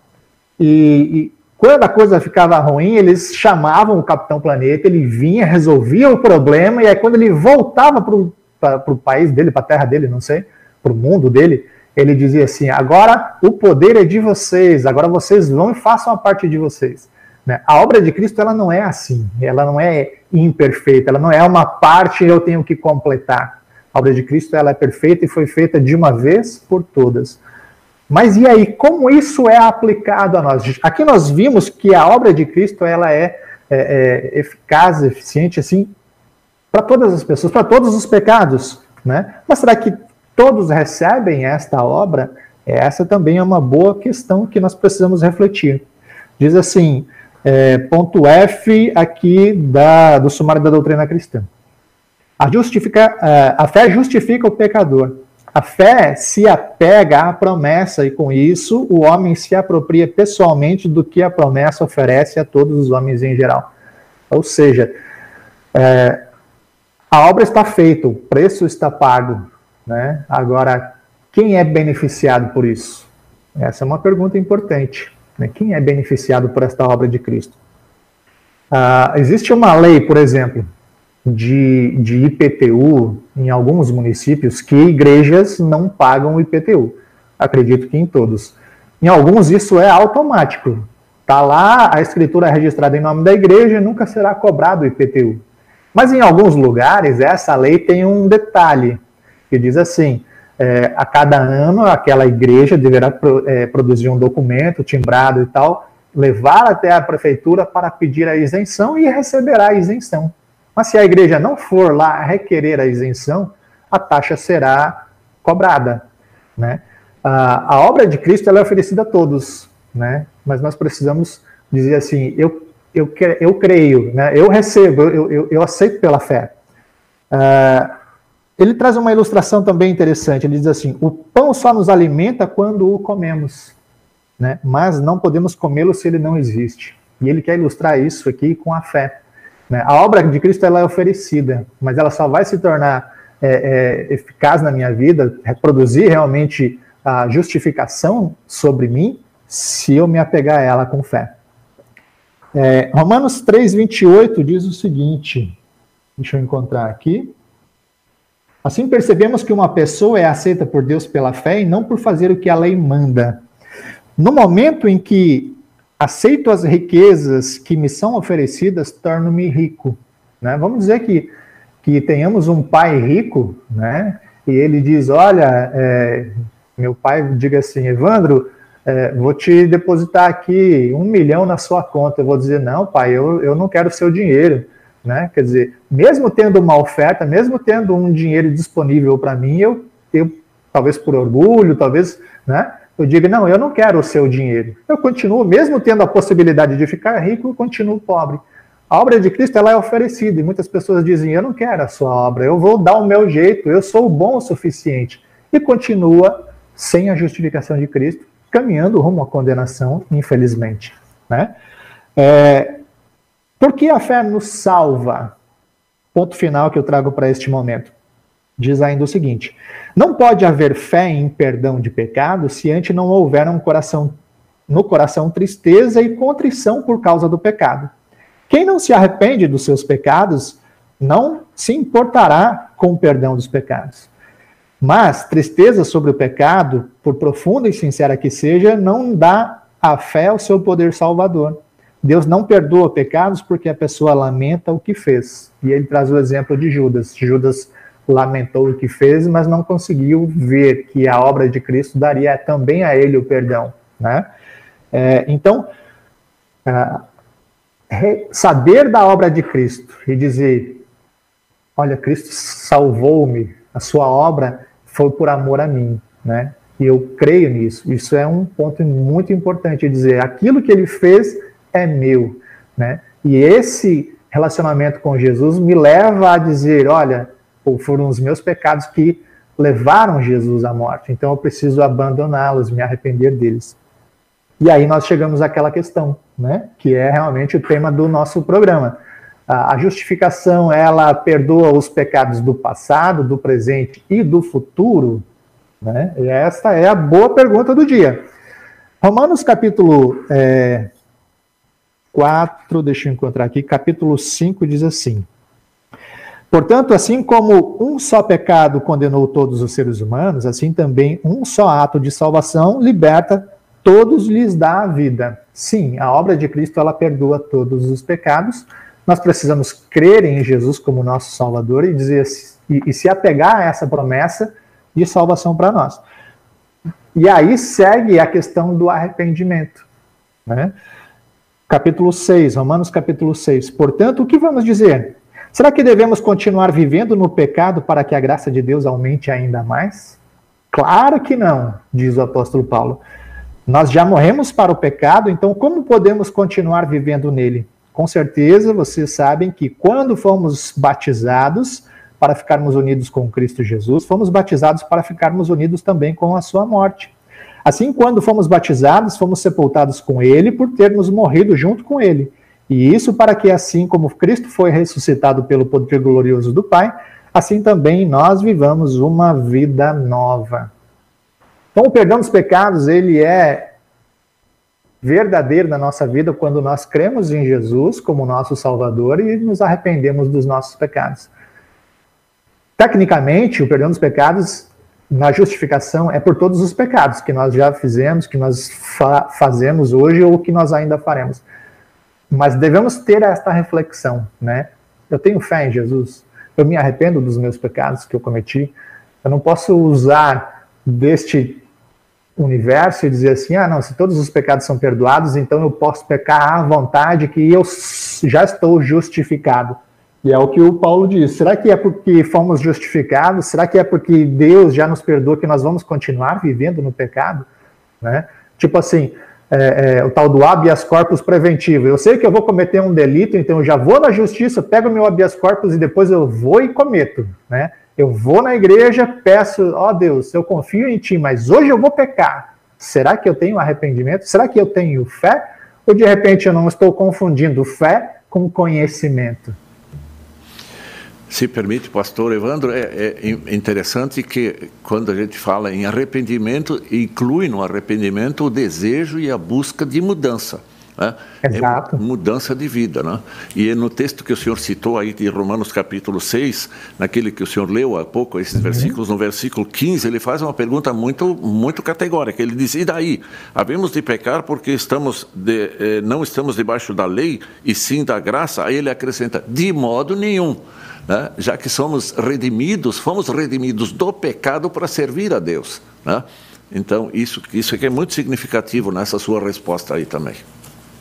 E, quando a coisa ficava ruim, eles chamavam o Capitão Planeta, ele vinha, resolvia o problema, e aí quando ele voltava para o país dele, para a terra dele, não sei, para o mundo dele, ele dizia assim: agora o poder é de vocês, agora vocês vão e façam a parte de vocês. Né? A obra de Cristo ela não é assim, ela não é imperfeita, ela não é uma parte eu tenho que completar. A obra de Cristo ela é perfeita e foi feita de uma vez por todas. Mas e aí, como isso é aplicado a nós? Aqui nós vimos que a obra de Cristo ela é, é, é eficaz, eficiente, assim, para todas as pessoas, para todos os pecados, né? Mas será que todos recebem esta obra? Essa também é uma boa questão que nós precisamos refletir. Diz assim, é, ponto F aqui da, do sumário da doutrina cristã. A, justifica, é, a fé justifica o pecador a fé se apega à promessa e, com isso, o homem se apropria pessoalmente do que a promessa oferece a todos os homens em geral. Ou seja, é, a obra está feita, o preço está pago. Né? Agora, quem é beneficiado por isso? Essa é uma pergunta importante. Né? Quem é beneficiado por esta obra de Cristo? Ah, existe uma lei, por exemplo, de, de IPTU em alguns municípios que igrejas não pagam IPTU. Acredito que em todos. Em alguns isso é automático. Está lá a escritura registrada em nome da igreja nunca será cobrado o IPTU. Mas em alguns lugares essa lei tem um detalhe que diz assim: é, a cada ano aquela igreja deverá pro, é, produzir um documento timbrado e tal, levar até a prefeitura para pedir a isenção e receberá a isenção. Mas se a igreja não for lá requerer a isenção, a taxa será cobrada. Né? A, a obra de Cristo é oferecida a todos, né? mas nós precisamos dizer assim: eu, eu, eu creio, né? eu recebo, eu, eu, eu aceito pela fé. Uh, ele traz uma ilustração também interessante. Ele diz assim: o pão só nos alimenta quando o comemos, né? mas não podemos comê-lo se ele não existe. E ele quer ilustrar isso aqui com a fé. Né? A obra de Cristo ela é oferecida, mas ela só vai se tornar é, é, eficaz na minha vida, reproduzir realmente a justificação sobre mim, se eu me apegar a ela com fé. É, Romanos 3,28 diz o seguinte: deixa eu encontrar aqui. Assim percebemos que uma pessoa é aceita por Deus pela fé e não por fazer o que a lei manda. No momento em que aceito as riquezas que me são oferecidas, torno-me rico. Né? Vamos dizer que, que tenhamos um pai rico, né? e ele diz: Olha, é, meu pai diga assim, Evandro, é, vou te depositar aqui um milhão na sua conta. Eu vou dizer: Não, pai, eu, eu não quero seu dinheiro. Né? Quer dizer, mesmo tendo uma oferta, mesmo tendo um dinheiro disponível para mim, eu, eu, talvez por orgulho, talvez, né? Eu digo, não, eu não quero o seu dinheiro. Eu continuo, mesmo tendo a possibilidade de ficar rico, eu continuo pobre. A obra de Cristo ela é oferecida e muitas pessoas dizem: Eu não quero a sua obra, eu vou dar o meu jeito, eu sou bom o suficiente. E continua sem a justificação de Cristo, caminhando rumo à condenação, infelizmente. Né? É, por que a fé nos salva? Ponto final que eu trago para este momento. Diz ainda o seguinte: Não pode haver fé em perdão de pecado se antes não houver um coração, no coração tristeza e contrição por causa do pecado. Quem não se arrepende dos seus pecados não se importará com o perdão dos pecados. Mas tristeza sobre o pecado, por profunda e sincera que seja, não dá à fé o seu poder salvador. Deus não perdoa pecados porque a pessoa lamenta o que fez. E ele traz o exemplo de Judas. Judas lamentou o que fez, mas não conseguiu ver que a obra de Cristo daria também a ele o perdão. Né? É, então, é, saber da obra de Cristo e dizer: Olha, Cristo salvou-me, a sua obra foi por amor a mim. Né? E eu creio nisso. Isso é um ponto muito importante dizer: aquilo que ele fez é meu, né? E esse relacionamento com Jesus me leva a dizer, olha, foram os meus pecados que levaram Jesus à morte, então eu preciso abandoná-los, me arrepender deles. E aí nós chegamos àquela questão, né? Que é realmente o tema do nosso programa. A justificação, ela perdoa os pecados do passado, do presente e do futuro, né? E esta é a boa pergunta do dia. Romanos capítulo é, 4, deixa eu encontrar aqui, capítulo 5 diz assim: Portanto, assim como um só pecado condenou todos os seres humanos, assim também um só ato de salvação liberta todos lhes dá a vida. Sim, a obra de Cristo ela perdoa todos os pecados. Nós precisamos crer em Jesus como nosso Salvador e dizer e, e se apegar a essa promessa de salvação para nós. E aí segue a questão do arrependimento, né? capítulo 6, Romanos capítulo 6. Portanto, o que vamos dizer? Será que devemos continuar vivendo no pecado para que a graça de Deus aumente ainda mais? Claro que não, diz o apóstolo Paulo. Nós já morremos para o pecado, então como podemos continuar vivendo nele? Com certeza vocês sabem que quando fomos batizados para ficarmos unidos com Cristo Jesus, fomos batizados para ficarmos unidos também com a sua morte. Assim, quando fomos batizados, fomos sepultados com ele por termos morrido junto com ele. E isso para que, assim como Cristo foi ressuscitado pelo poder glorioso do Pai, assim também nós vivamos uma vida nova. Então, o perdão dos pecados, ele é verdadeiro na nossa vida quando nós cremos em Jesus como nosso Salvador e nos arrependemos dos nossos pecados. Tecnicamente, o perdão dos pecados na justificação é por todos os pecados que nós já fizemos, que nós fa fazemos hoje ou que nós ainda faremos. Mas devemos ter esta reflexão, né? Eu tenho fé em Jesus, eu me arrependo dos meus pecados que eu cometi. Eu não posso usar deste universo e dizer assim: ah, não, se todos os pecados são perdoados, então eu posso pecar à vontade que eu já estou justificado. E é o que o Paulo diz. Será que é porque fomos justificados? Será que é porque Deus já nos perdoou que nós vamos continuar vivendo no pecado? Né? Tipo assim, é, é, o tal do habeas corpus preventivo. Eu sei que eu vou cometer um delito, então eu já vou na justiça, pego meu habeas corpus e depois eu vou e cometo. Né? Eu vou na igreja, peço, ó oh Deus, eu confio em ti, mas hoje eu vou pecar. Será que eu tenho arrependimento? Será que eu tenho fé? Ou de repente eu não estou confundindo fé com conhecimento? Se permite, pastor Evandro, é, é, interessante que quando a gente fala em arrependimento, inclui no arrependimento o desejo e a busca de mudança. Né? Exato. É mudança de vida. Né? E no texto que o senhor citou aí de Romanos capítulo 6, naquele que o senhor leu há pouco, esses uhum. versículos, no versículo 15, ele faz uma pergunta muito, muito categórica. Ele diz, e daí? Havemos de pecar porque estamos de, eh, não estamos debaixo da lei e sim da graça? Aí ele acrescenta, de modo nenhum né? já que somos redimidos, fomos redimidos do pecado para servir a Deus. Né? Então, isso, isso aqui é muito significativo nessa sua resposta aí também.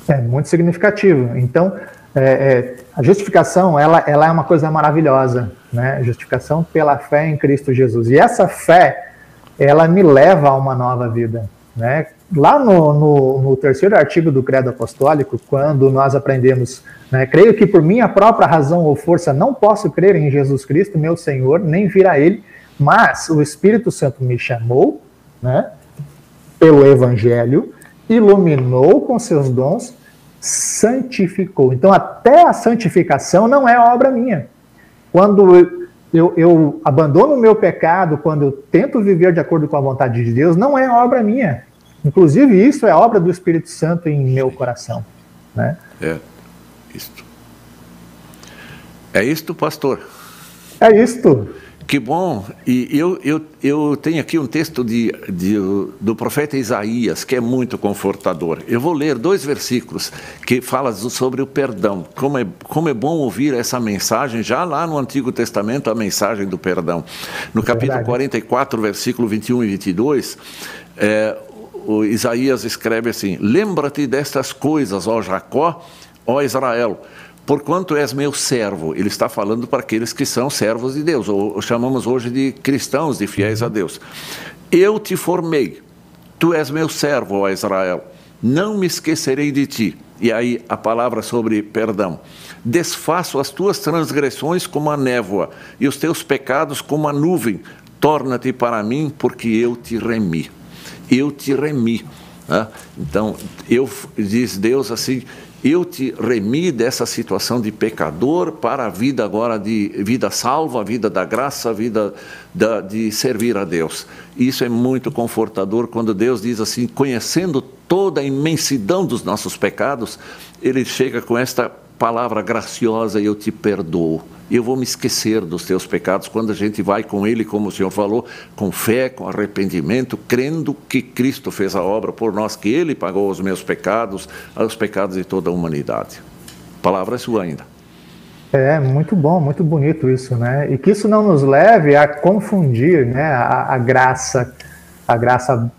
É muito significativo. Então, é, é, a justificação ela, ela é uma coisa maravilhosa, né? Justificação pela fé em Cristo Jesus. E essa fé, ela me leva a uma nova vida, né? Lá no, no, no terceiro artigo do Credo Apostólico, quando nós aprendemos né? Creio que por minha própria razão ou força não posso crer em Jesus Cristo, meu Senhor, nem vir a Ele, mas o Espírito Santo me chamou né, pelo Evangelho, iluminou com seus dons, santificou. Então, até a santificação não é obra minha. Quando eu, eu, eu abandono o meu pecado, quando eu tento viver de acordo com a vontade de Deus, não é obra minha. Inclusive, isso é obra do Espírito Santo em meu coração. Né? É isto. É isto, pastor? É isto. Que bom. E eu, eu, eu tenho aqui um texto de, de, do profeta Isaías que é muito confortador. Eu vou ler dois versículos que falam sobre o perdão. Como é, como é bom ouvir essa mensagem, já lá no Antigo Testamento, a mensagem do perdão. No capítulo Verdade. 44, versículo 21 e 22, é, o Isaías escreve assim: Lembra-te destas coisas, ó Jacó ó Israel, porquanto és meu servo. Ele está falando para aqueles que são servos de Deus, ou chamamos hoje de cristãos, de fiéis a Deus. Eu te formei, tu és meu servo, ó Israel, não me esquecerei de ti. E aí a palavra sobre perdão. Desfaço as tuas transgressões como a névoa e os teus pecados como a nuvem. Torna-te para mim, porque eu te remi. Eu te remi. Né? Então, eu, diz Deus assim, eu te remi dessa situação de pecador para a vida agora de vida salva, vida da graça, vida da, de servir a Deus. Isso é muito confortador quando Deus diz assim, conhecendo toda a imensidão dos nossos pecados, ele chega com esta palavra graciosa: eu te perdoo eu vou me esquecer dos teus pecados quando a gente vai com Ele, como o Senhor falou, com fé, com arrependimento, crendo que Cristo fez a obra por nós, que Ele pagou os meus pecados, os pecados de toda a humanidade. A palavra é sua ainda. É, muito bom, muito bonito isso, né? E que isso não nos leve a confundir né, a, a graça, a graça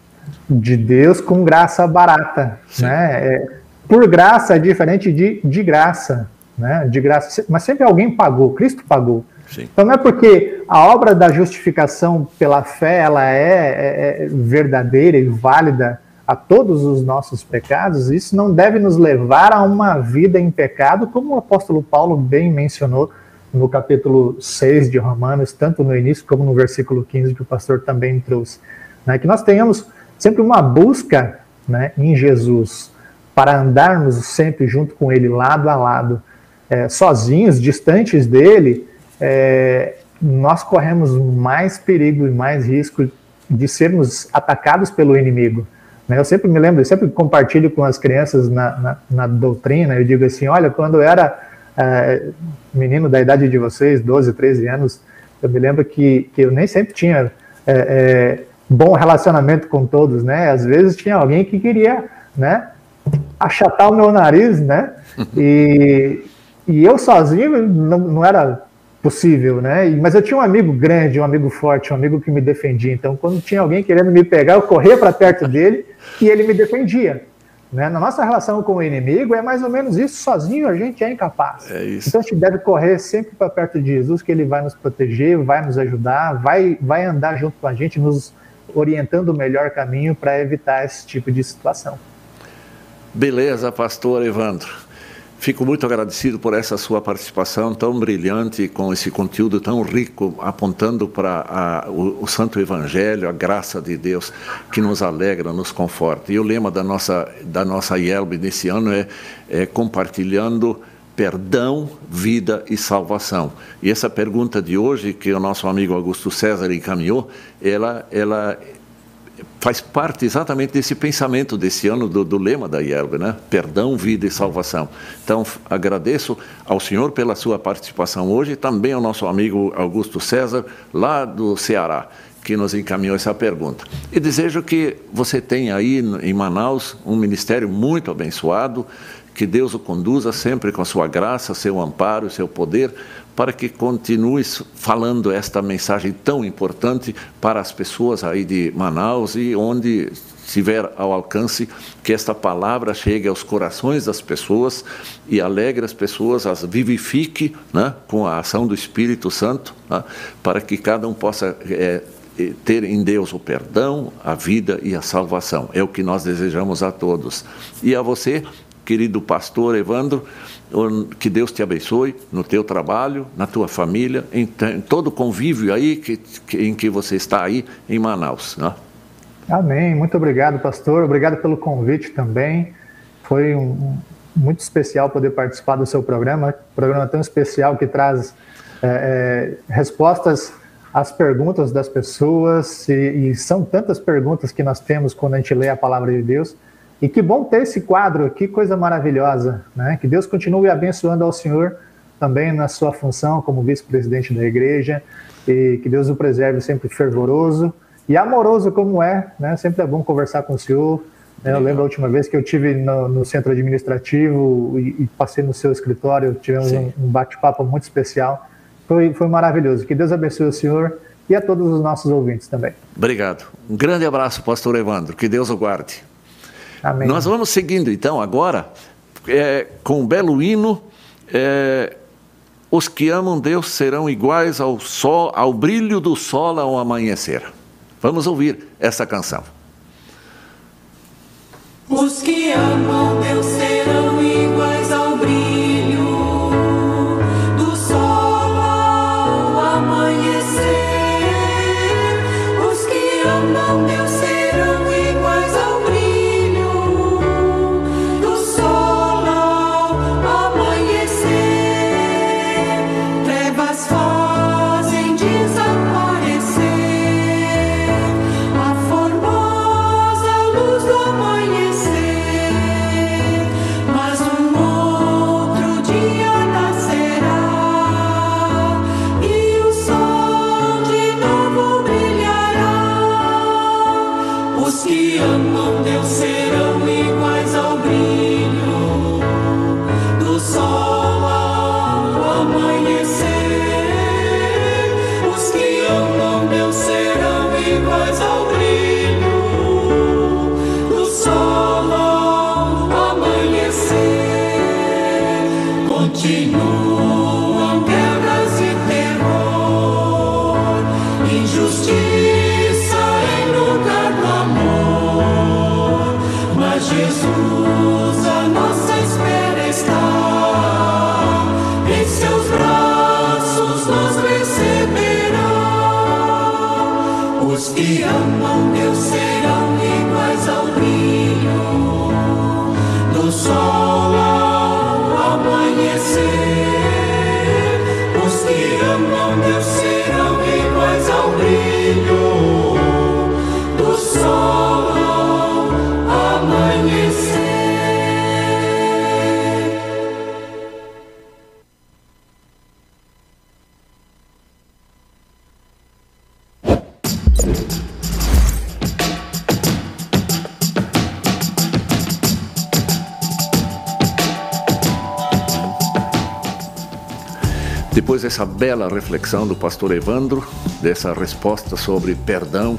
de Deus com graça barata, Sim. né? É, por graça é diferente de, de graça né, de graça, mas sempre alguém pagou, Cristo pagou. Sim. Então não é porque a obra da justificação pela fé ela é, é, é, verdadeira e válida a todos os nossos pecados, isso não deve nos levar a uma vida em pecado, como o apóstolo Paulo bem mencionou no capítulo 6 de Romanos, tanto no início como no versículo 15 que o pastor também trouxe. Né, que nós tenhamos sempre uma busca né, em Jesus para andarmos sempre junto com Ele, lado a lado é, sozinhos, distantes dele, é, nós corremos mais perigo e mais risco de sermos atacados pelo inimigo. Né? Eu sempre me lembro, eu sempre compartilho com as crianças na, na, na doutrina, eu digo assim, olha, quando eu era é, menino da idade de vocês, 12, 13 anos, eu me lembro que, que eu nem sempre tinha é, bom relacionamento com todos, né? Às vezes tinha alguém que queria, né, achatar o meu nariz, né? E, e eu sozinho não, não era possível, né? Mas eu tinha um amigo grande, um amigo forte, um amigo que me defendia. Então, quando tinha alguém querendo me pegar, eu corria para perto dele e ele me defendia. Né? Na nossa relação com o inimigo é mais ou menos isso. Sozinho a gente é incapaz. É então a gente deve correr sempre para perto de Jesus, que ele vai nos proteger, vai nos ajudar, vai, vai andar junto com a gente, nos orientando o melhor caminho para evitar esse tipo de situação. Beleza, pastor Evandro. Fico muito agradecido por essa sua participação tão brilhante, com esse conteúdo tão rico, apontando para o, o, Santo Evangelho, a graça de Deus, que nos alegra, nos conforta. E o lema da nossa, da nossa IELB nesse ano é, é compartilhando perdão, vida e salvação. E essa pergunta de hoje, que o nosso amigo Augusto César encaminhou, ela, ela faz parte exatamente desse pensamento desse ano do, do lema da IELB, né? Perdão, vida e salvação. Então, agradeço ao senhor pela sua participação hoje e também ao nosso amigo Augusto César, lá do Ceará, que nos encaminhou essa pergunta. E desejo que você tenha aí em Manaus um ministério muito abençoado, que Deus o conduza sempre com a sua graça, seu amparo, seu poder, para que continue falando esta mensagem tão importante para as pessoas aí de Manaus e onde estiver ao alcance, que esta palavra chegue aos corações das pessoas e alegre as pessoas, as vivifique né, com a ação do Espírito Santo, né, para que cada um possa é, ter em Deus o perdão, a vida e a salvação. É o que nós desejamos a todos. E a você, querido pastor Evandro, que Deus te abençoe no teu trabalho, na tua família, em, em todo o convívio aí que, que, em que você está aí em Manaus. Né? Amém. Muito obrigado, pastor. Obrigado pelo convite também. Foi um, muito especial poder participar do seu programa, programa tão especial que traz é, é, respostas às perguntas das pessoas, e, e são tantas perguntas que nós temos quando a gente lê a palavra de Deus. E que bom ter esse quadro, que coisa maravilhosa, né? Que Deus continue abençoando ao senhor também na sua função como vice-presidente da igreja e que Deus o preserve sempre fervoroso e amoroso como é, né? Sempre é bom conversar com o senhor. Né? Eu lembro a última vez que eu tive no, no centro administrativo e, e, passei no seu escritório, tivemos um, um bate-papo muito especial. Foi, foi maravilhoso. Que Deus abençoe o senhor e a todos os nossos ouvintes também. Obrigado. Um grande abraço, pastor Evandro. Que Deus o guarde. Amém. Nós vamos seguindo então agora é, com um belo hino. É, os que amam Deus serão iguais ao sol, ao brilho do sol ao amanhecer. Vamos ouvir essa canção. Os que amam Deus Dessa bela reflexão do pastor Evandro, dessa resposta sobre perdão,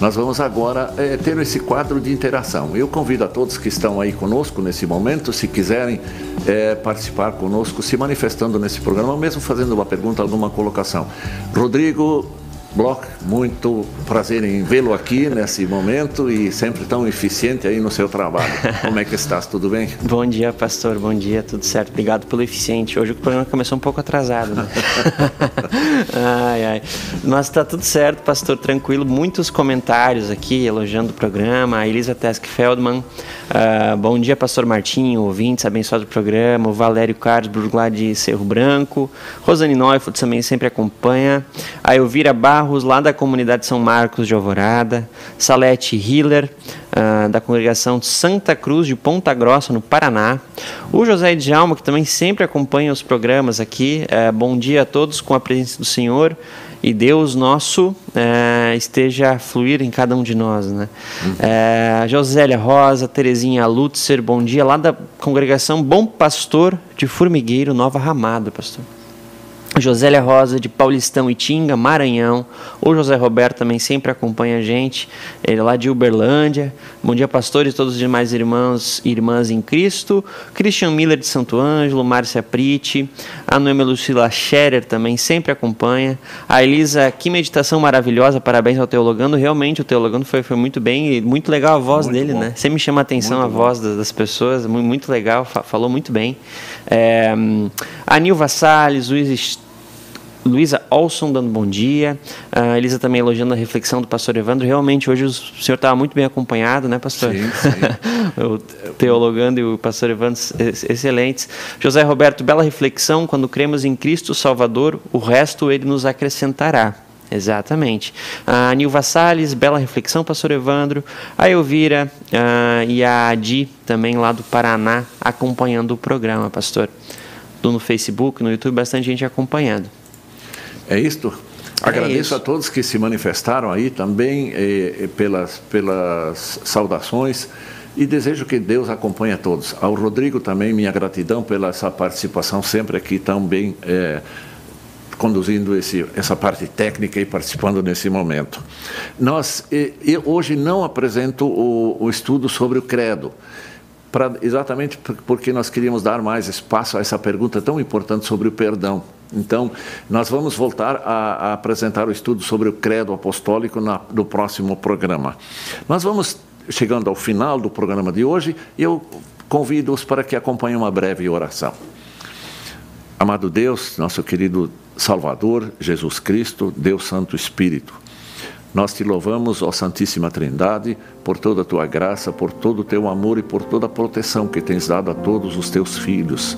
nós vamos agora é, ter esse quadro de interação. Eu convido a todos que estão aí conosco nesse momento, se quiserem é, participar conosco, se manifestando nesse programa, mesmo fazendo uma pergunta, alguma colocação. Rodrigo Bloch, muito prazer em vê-lo aqui nesse momento e sempre tão eficiente aí no seu trabalho. Como é que estás? Tudo bem? Bom dia, pastor. Bom dia, tudo certo. Obrigado pelo eficiente. Hoje o programa começou um pouco atrasado, né? ai, ai. Mas está tudo certo, pastor, tranquilo. Muitos comentários aqui elogiando o programa. A Elisa Tesk Feldman. Uh, bom dia, pastor Martinho, ouvintes, abençoado do programa. O Valério Carlos Burglá de Cerro Branco. Rosane Neufeld também sempre acompanha. A Elvira Barros, lá da comunidade São Marcos de Alvorada. Salete Hiller, uh, da congregação Santa Cruz de Ponta Grossa, no Paraná. O José Djalma, que também sempre acompanha os programas aqui. Uh, bom dia a todos com a presença do Senhor e Deus nosso é, esteja a fluir em cada um de nós. Né? Uhum. É, Josélia Rosa, Terezinha Lutzer, bom dia, lá da congregação Bom Pastor de Formigueiro, Nova Ramada, pastor. Josélia Rosa, de Paulistão e Tinga, Maranhão. O José Roberto também sempre acompanha a gente, ele é lá de Uberlândia. Bom dia, pastores, todos os demais irmãos e irmãs em Cristo. Christian Miller de Santo Ângelo, Márcia Priti, a Noemi Lucila Scherer também sempre acompanha. A Elisa, que meditação maravilhosa, parabéns ao Teologando. Realmente, o Teologando foi, foi muito bem e muito legal a voz muito dele, bom. né? Sempre me chama a atenção muito a bom. voz das, das, pessoas, muito, legal, falou muito bem. É, a Nilva Salles, Luiz Luísa Olson dando bom dia. A Elisa também elogiando a reflexão do pastor Evandro. Realmente, hoje o senhor estava muito bem acompanhado, né, pastor? Sim, sim. o teologando e o pastor Evandro, excelentes. José Roberto, bela reflexão. Quando cremos em Cristo Salvador, o resto ele nos acrescentará. Exatamente. A Nilva Salles, bela reflexão, pastor Evandro. A Elvira uh, e a Adi, também lá do Paraná, acompanhando o programa, pastor. No Facebook, no YouTube, bastante gente acompanhando. É isto? É Agradeço isso. a todos que se manifestaram aí também eh, eh, pelas, pelas saudações e desejo que Deus acompanhe a todos. Ao Rodrigo também, minha gratidão pela essa participação sempre aqui tão bem eh, conduzindo esse, essa parte técnica e participando nesse momento. Nós, eu hoje não apresento o, o estudo sobre o credo, pra, exatamente porque nós queríamos dar mais espaço a essa pergunta tão importante sobre o perdão. Então, nós vamos voltar a, a, apresentar o estudo sobre o credo apostólico na, no próximo programa. Nós vamos chegando ao final do programa de hoje e eu convido-os para que acompanhem uma breve oração. Amado Deus, nosso querido Salvador, Jesus Cristo, Deus Santo Espírito, nós te louvamos, ó Santíssima Trindade, por toda a tua graça, por todo o teu amor e por toda a proteção que tens dado a todos os teus filhos.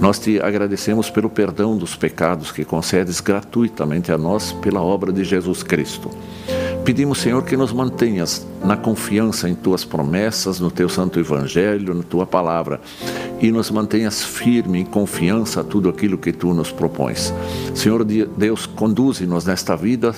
Nós te agradecemos pelo perdão dos pecados que concedes gratuitamente a nós pela obra de Jesus Cristo. Pedimos, Senhor, que nos mantenhas na confiança em tuas promessas, no teu santo evangelho, na tua palavra, e nos mantenhas firme em confiança a tudo aquilo que tu nos propões. Senhor Deus, conduze-nos nesta vida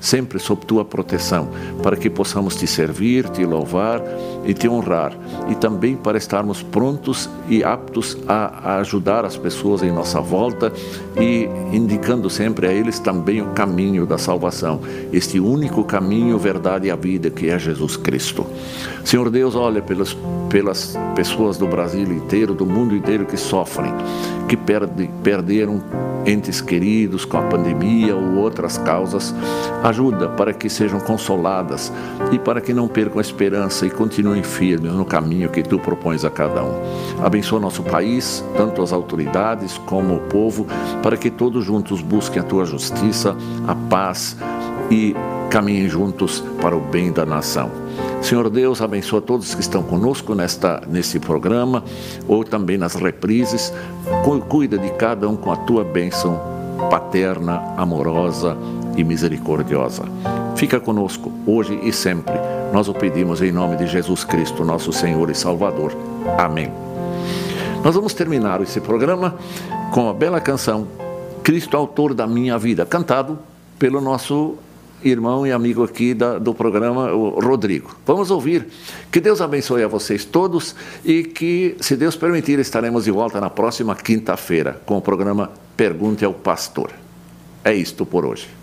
sempre sob tua proteção, para que possamos te servir, te louvar e te honrar, e também para estarmos prontos e aptos a, ajudar as pessoas em nossa volta e indicando sempre a eles também o caminho da salvação, este único caminho, verdade e a vida que é Jesus Cristo. Senhor Deus, olha pelas, pelas pessoas do Brasil inteiro, do mundo inteiro que sofrem, que perde, perderam entes queridos com a pandemia ou outras causas, ajuda para que sejam consoladas e para que não percam a esperança e continuem firmes no caminho que tu propões a cada um. Abençoa nosso país, tanto as autoridades como o povo, para que todos juntos busquem a tua justiça, a paz e caminhem juntos para o bem da nação. Senhor Deus, abençoa todos que estão conosco nesta, nesse programa ou também nas reprises. Cuida de cada um com a tua bênção paterna, amorosa e misericordiosa. Fica conosco hoje e sempre. Nós o pedimos em nome de Jesus Cristo, nosso Senhor e Salvador. Amém. Nós vamos terminar esse programa com a bela canção Cristo, autor da minha vida, cantado pelo nosso irmão e amigo aqui da, do programa, o Rodrigo. Vamos ouvir. Que Deus abençoe a vocês todos e que, se Deus permitir, estaremos de volta na próxima quinta-feira com o programa Pergunte ao Pastor. É isto por hoje.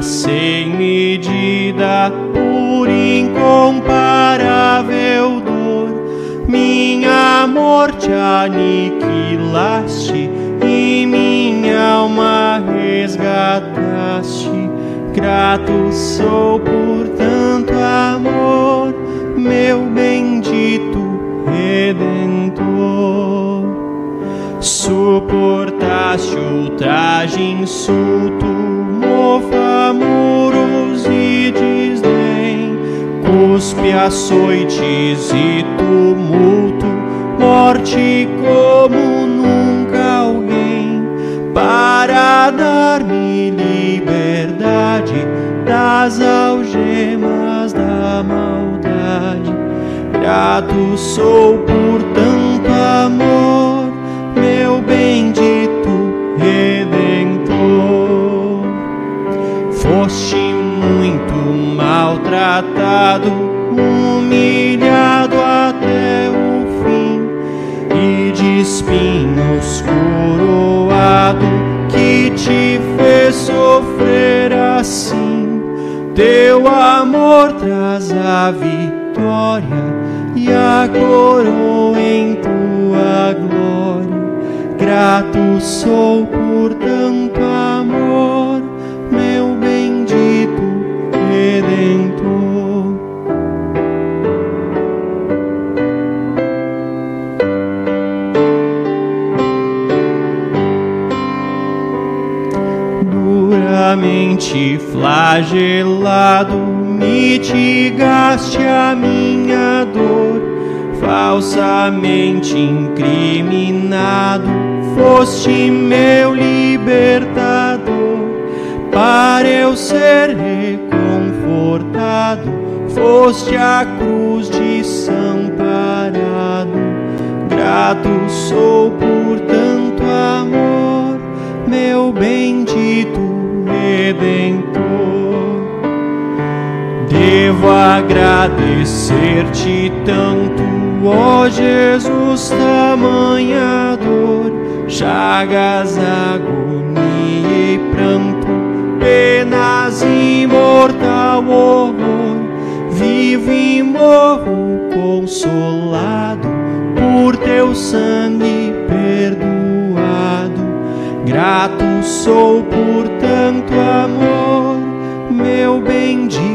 Ânsia açoites e tumulto, morte como nunca alguém, para dar-me liberdade das algemas da maldade. Grato sou por tanto amor, meu bendito Redentor. Foste muito maltratado, de espinhos coroado, que te fez sofrer assim. Teu amor traz a vitória e a coroa em tua glória. Grato sou por tanto amor, flagelado, mitigaste a minha dor, falsamente incriminado, foste meu libertador, para eu ser reconfortado, foste a cruz desamparado. Grato sou por tanto amor, meu bendito Redentor. Devo agradecer-te tanto, ó Jesus, tamanha dor, chagas, agonia e pranto, penas e mortal horror, vivo e morro consolado por teu sangue perdoado. Grato sou por tanto amor, meu bendito